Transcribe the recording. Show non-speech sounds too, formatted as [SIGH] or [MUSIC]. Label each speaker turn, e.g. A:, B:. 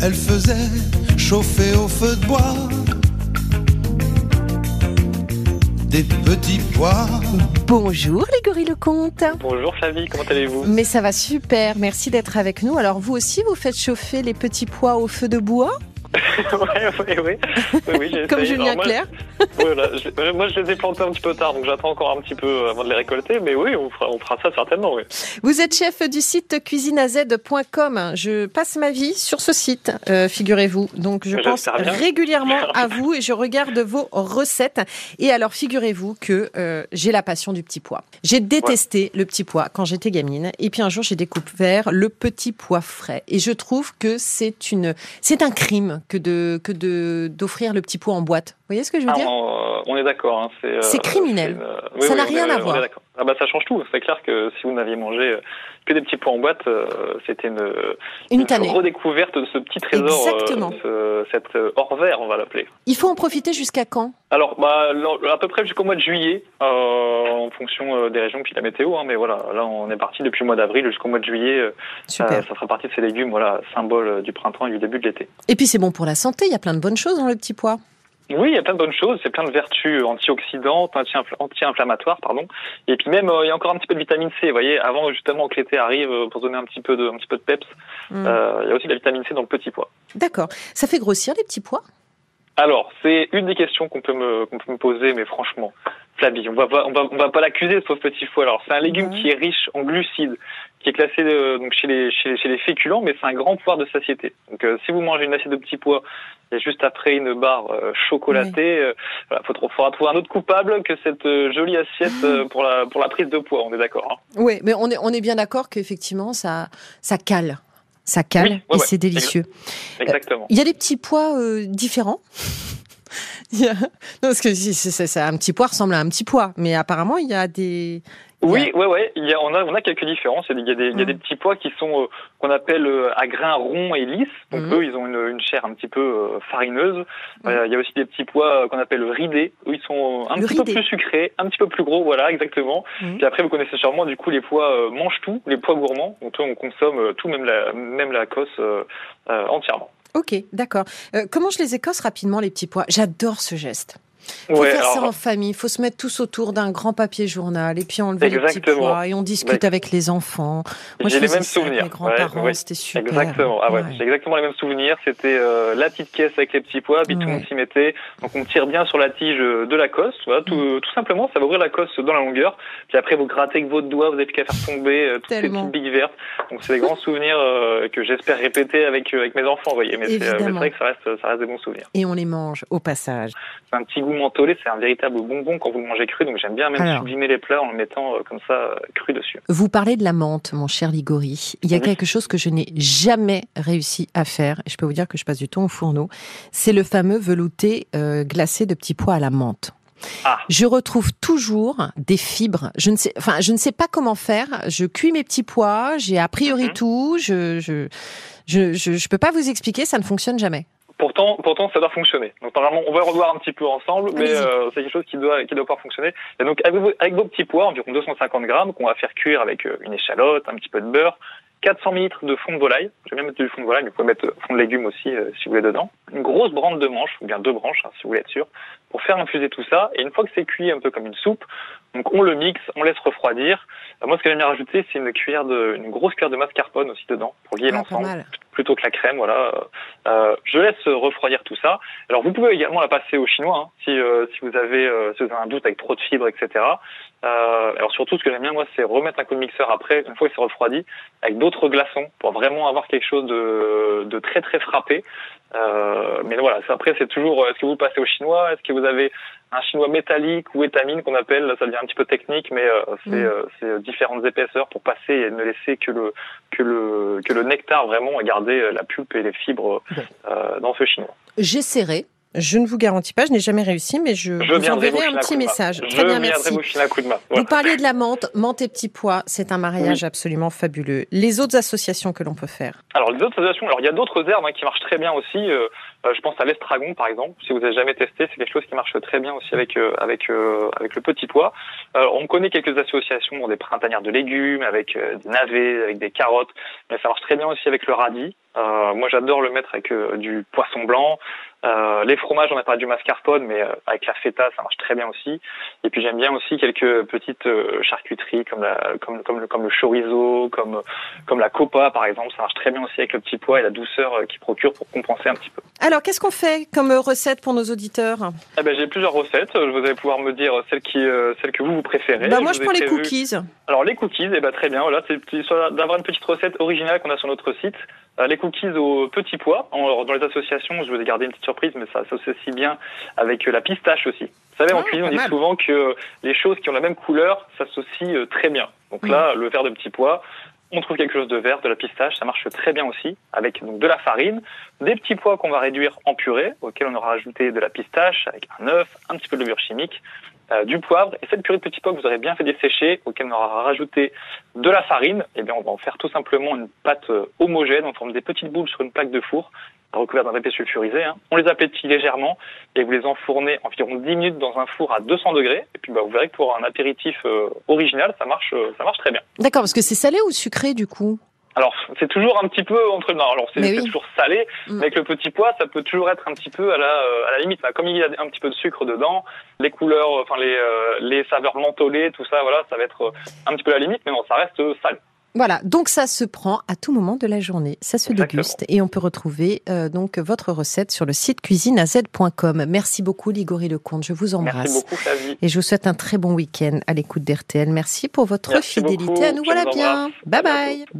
A: Elle faisait chauffer au feu de bois des petits pois.
B: Bonjour les gorilles le comte.
C: Bonjour Flavie, comment allez-vous?
B: Mais ça va super, merci d'être avec nous. Alors vous aussi, vous faites chauffer les petits pois au feu de bois? [LAUGHS]
C: Ouais, ouais, ouais. Oui, oui, [LAUGHS]
B: Comme Julien
C: moi,
B: Clerc.
C: Voilà, je, moi, je les ai plantés un petit peu tard, donc j'attends encore un petit peu avant de les récolter. Mais oui, on fera, on fera ça certainement. Oui.
B: Vous êtes chef du site cuisineaz.com. Je passe ma vie sur ce site, euh, figurez-vous. Donc je pense régulièrement [LAUGHS] à vous et je regarde vos recettes. Et alors, figurez-vous que euh, j'ai la passion du petit pois. J'ai détesté le petit pois quand j'étais gamine. Et puis un jour, j'ai découvert le petit pois frais. Et je trouve que c'est une, c'est un crime que de que de d'offrir le petit pot en boîte. Vous voyez ce que je veux
C: ah,
B: dire?
C: On, est d'accord. Hein,
B: c'est euh, criminel. ça n'a rien à voir.
C: Ah bah ça change tout. C'est clair que si vous n'aviez mangé euh, que des petits pois en boîte, euh, c'était une,
B: une,
C: redécouverte de ce petit trésor,
B: Exactement.
C: cette hors vert, on va l'appeler.
B: Il faut en profiter jusqu'à quand?
C: Alors, bah, à peu près jusqu'au mois de juillet, en fonction des régions puis de la météo. Hein, mais voilà, là, on est parti depuis le mois d'avril jusqu'au mois de juillet. ça fera partie de ces légumes, voilà, symbole du printemps et du début de l'été.
B: Et puis c'est bon pour la santé. Il y a plein de bonnes choses dans le petit pois.
C: Oui, il y a plein de bonnes choses, c'est plein de vertus antioxydantes, anti-inflammatoires, pardon. Et puis même, euh, il y a encore un petit peu de vitamine C. Vous voyez, avant justement que l'été arrive, euh, pour donner un petit peu de, un petit peu de peps, mm. euh, il y a aussi de la vitamine C dans le petit pois.
B: D'accord. Ça fait grossir les petits pois?
C: Alors, c'est une des questions qu'on peut me, qu'on peut me poser, mais franchement, Flavie, on va on va, on va pas l'accuser ce petit pois. Alors, c'est un légume qui est riche en glucides, qui est classé donc chez les, chez, chez les féculents, mais c'est un grand pouvoir de satiété. Donc, si vous mangez une assiette de petits pois et juste après une barre euh, chocolatée. Euh, voilà, faut, faudra trouver un autre coupable que cette euh, jolie assiette pour la pour la prise de poids. On est d'accord. Hein.
B: Oui, mais on est on est bien d'accord qu'effectivement ça ça cale. Ça cale et c'est délicieux.
C: Exactement.
B: Il y a des petits pois différents. Non, parce que c'est un petit pois ressemble à un petit pois, mais apparemment il y a des
C: oui, ouais, ouais. Il y a, on a, on a quelques différences. Il y a des, il y a des mm. petits pois qui sont euh, qu'on appelle euh, à grains ronds et lisses. Donc mm. eux, ils ont une, une, chair un petit peu euh, farineuse. Mm. il y a aussi des petits pois qu'on appelle ridés. Eux, ils sont un petit peu plus sucrés, un petit peu plus gros. Voilà, exactement. Puis après, vous connaissez sûrement du coup les pois mange tout, les pois gourmands. Donc eux, on consomme tout, même la, même la cosse entièrement.
B: Ok, d'accord. comment je les écosse rapidement les petits pois? J'adore ce geste. Il faut faire ça en famille. Il faut se mettre tous autour d'un grand papier journal et puis enlever les petits pois et on discute avec les enfants.
C: Moi, j'ai les mêmes souvenirs.
B: mes grands-parents, c'était super.
C: Exactement. Ah j'ai exactement les mêmes souvenirs. C'était euh, la petite caisse avec les petits pois, puis tout le monde s'y mettait. Donc on tire bien sur la tige de la cosse. Voilà, tout, mm. tout, simplement, ça va ouvrir la cosse dans la longueur. Puis après, vous grattez avec votre doigt, vous n'avez plus qu'à faire tomber euh, toutes ces petites billes vertes. Donc c'est des grands [LAUGHS] souvenirs euh, que j'espère répéter avec avec mes enfants. Vous voyez, mais c'est vrai que ça reste ça reste des bons souvenirs.
B: Et on les mange au passage.
C: C'est un petit goût mentholé, c'est un véritable bonbon quand vous le mangez cru, donc j'aime bien même sublimer les plats en le mettant euh, comme ça euh, cru dessus.
B: Vous parlez de la menthe, mon cher Ligori. Il y a quelque chose que je n'ai jamais réussi à faire, et je peux vous dire que je passe du temps au fourneau, c'est le fameux velouté euh, glacé de petits pois à la menthe. Ah. Je retrouve toujours des fibres. Je ne sais, enfin, je ne sais pas comment faire. Je cuis mes petits pois. J'ai a priori mhm. tout. Je, je, je, je, je peux pas vous expliquer. Ça ne fonctionne jamais.
C: Pourtant, pourtant, ça doit fonctionner. Donc, normalement, on va revoir un petit peu ensemble, mais euh, c'est quelque chose qui doit, qui doit pouvoir fonctionner. Et donc, avec vos, avec vos petits pois, environ 250 grammes, qu'on va faire cuire avec euh, une échalote, un petit peu de beurre, 400 ml de fond de volaille. Vais bien mettre du fond de volaille, mais vous pouvez mettre fond de légumes aussi euh, si vous voulez dedans. Une grosse branche de manche, ou bien deux branches, hein, si vous voulez être sûr, pour faire infuser tout ça. Et une fois que c'est cuit un peu comme une soupe, donc on le mixe, on laisse refroidir. moi, ce que j'aime bien rajouter, c'est une cuillère de, une grosse cuillère de mascarpone aussi dedans pour lier ah, l'ensemble plutôt que la crème. Voilà. Euh, je laisse refroidir tout ça. Alors vous pouvez également la passer au chinois hein, si, euh, si, vous avez, euh, si vous avez un doute avec trop de fibres, etc. Euh, alors surtout, ce que j'aime bien moi, c'est remettre un coup de mixeur après, une fois que c'est refroidi, avec d'autres glaçons pour vraiment avoir quelque chose de, de très très frappé. Euh, mais voilà, après c'est toujours, est-ce que vous passez au chinois? Est-ce que vous avez un chinois métallique ou étamine qu'on appelle, ça devient un petit peu technique, mais euh, c'est mm. euh, différentes épaisseurs pour passer et ne laisser que le que le que le nectar vraiment et garder la pulpe et les fibres dans ce chinois.
B: J'essaierai. Je ne vous garantis pas, je n'ai jamais réussi, mais je, vous enverrai un petit message. Très bien, merci. Vous, parliez de la menthe, menthe et petits pois, c'est un mariage absolument fabuleux. Les autres associations que l'on peut faire?
C: Alors les autres associations, alors il y a d'autres herbes hein, qui marchent très bien aussi. Euh, je pense à l'estragon par exemple. Si vous avez jamais testé, c'est quelque chose qui marche très bien aussi avec avec avec le petit pois. on connaît quelques associations, des printanières de légumes, avec des navets, avec des carottes, mais ça marche très bien aussi avec le radis. Moi, j'adore le mettre avec du poisson blanc, euh, les fromages, on a parlé du mascarpone, mais euh, avec la feta, ça marche très bien aussi. Et puis j'aime bien aussi quelques petites euh, charcuteries comme, la, comme, comme, le, comme le chorizo, comme, comme la copa par exemple. Ça marche très bien aussi avec le petit pois et la douceur qu'il procure pour compenser un petit peu.
B: Alors qu'est-ce qu'on fait comme recette pour nos auditeurs?
C: Eh ben, J'ai plusieurs recettes. Vous allez pouvoir me dire celle, qui, celle que vous, vous préférez.
B: Bah, moi je, prends les cookies.
C: Alors les cookies, eh ben, très bien. Voilà, c'est d'avoir une petite recette originale qu'on a sur notre site. Les cookies au petit pois. dans les associations, je vous ai gardé une petite surprise, mais ça s'associe bien avec la pistache aussi. Vous savez, en ah, cuisine, on dit souvent que les choses qui ont la même couleur s'associent euh, très bien. Donc là, le verre de petit pois, on trouve quelque chose de vert, de la pistache, ça marche très bien aussi, avec donc de la farine, des petits pois qu'on va réduire en purée, auquel on aura ajouté de la pistache, avec un œuf, un petit peu de beurre chimique, euh, du poivre, et cette purée de petits pois que vous aurez bien fait dessécher, auquel on aura rajouté de la farine, et eh bien on va en faire tout simplement une pâte euh, homogène en forme des petites boules sur une plaque de four, recouvertes d'un papier sulfurisé. Hein. On les aplatit légèrement et vous les enfournez environ 10 minutes dans un four à 200 degrés. Et puis bah, vous verrez que pour un apéritif euh, original, ça marche, euh, ça marche très bien.
B: D'accord, parce que c'est salé ou sucré du coup?
C: Alors, c'est toujours un petit peu entre non, alors c'est toujours salé, mm. mais avec le petit pois, ça peut toujours être un petit peu à la, euh, à la limite. Comme il y a un petit peu de sucre dedans, les couleurs, enfin les, les saveurs mentholées, tout ça, voilà, ça va être un petit peu à la limite, mais non, ça reste salé.
B: Voilà, donc ça se prend à tout moment de la journée, ça se déguste et on peut retrouver euh, donc votre recette sur le site cuisineaz.com. Merci beaucoup Ligori Lecomte, je vous embrasse.
C: Merci beaucoup Flavie.
B: Et je vous souhaite un très bon week-end à l'écoute d'RTL. Merci pour votre fidélité. À nous voilà bien. bye. bye.